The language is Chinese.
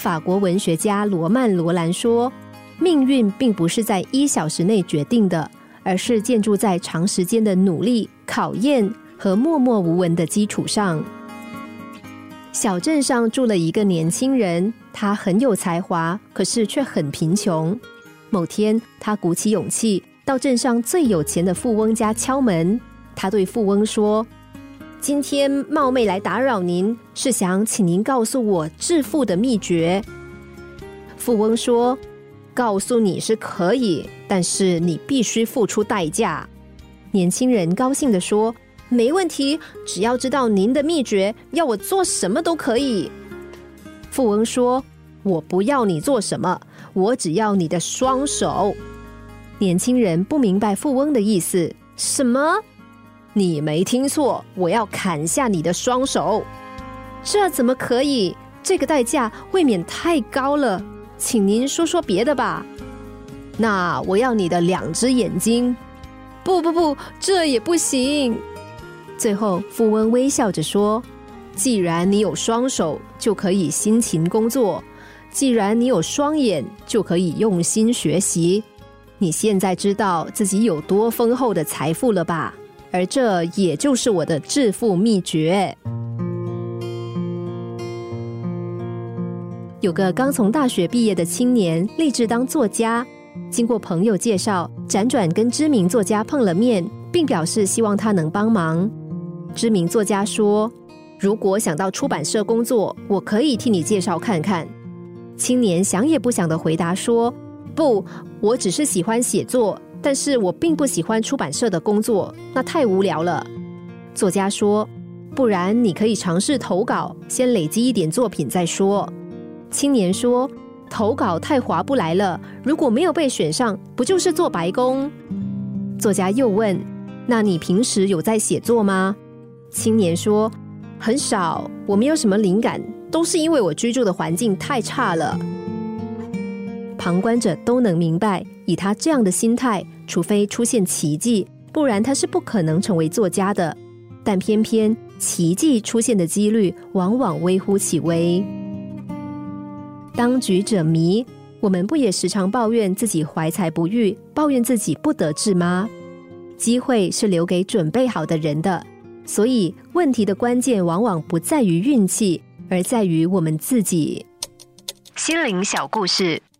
法国文学家罗曼·罗兰说：“命运并不是在一小时内决定的，而是建筑在长时间的努力、考验和默默无闻的基础上。”小镇上住了一个年轻人，他很有才华，可是却很贫穷。某天，他鼓起勇气到镇上最有钱的富翁家敲门。他对富翁说。今天冒昧来打扰您，是想请您告诉我致富的秘诀。富翁说：“告诉你是可以，但是你必须付出代价。”年轻人高兴的说：“没问题，只要知道您的秘诀，要我做什么都可以。”富翁说：“我不要你做什么，我只要你的双手。”年轻人不明白富翁的意思，什么？你没听错，我要砍下你的双手，这怎么可以？这个代价未免太高了，请您说说别的吧。那我要你的两只眼睛，不不不，这也不行。最后，富翁微笑着说：“既然你有双手，就可以辛勤工作；既然你有双眼，就可以用心学习。你现在知道自己有多丰厚的财富了吧？”而这也就是我的致富秘诀。有个刚从大学毕业的青年，立志当作家。经过朋友介绍，辗转跟知名作家碰了面，并表示希望他能帮忙。知名作家说：“如果想到出版社工作，我可以替你介绍看看。”青年想也不想的回答说：“不，我只是喜欢写作。”但是我并不喜欢出版社的工作，那太无聊了。作家说：“不然你可以尝试投稿，先累积一点作品再说。”青年说：“投稿太划不来了，如果没有被选上，不就是做白工？”作家又问：“那你平时有在写作吗？”青年说：“很少，我没有什么灵感，都是因为我居住的环境太差了。”旁观者都能明白，以他这样的心态，除非出现奇迹，不然他是不可能成为作家的。但偏偏奇迹出现的几率往往微乎其微。当局者迷，我们不也时常抱怨自己怀才不遇，抱怨自己不得志吗？机会是留给准备好的人的，所以问题的关键往往不在于运气，而在于我们自己。心灵小故事。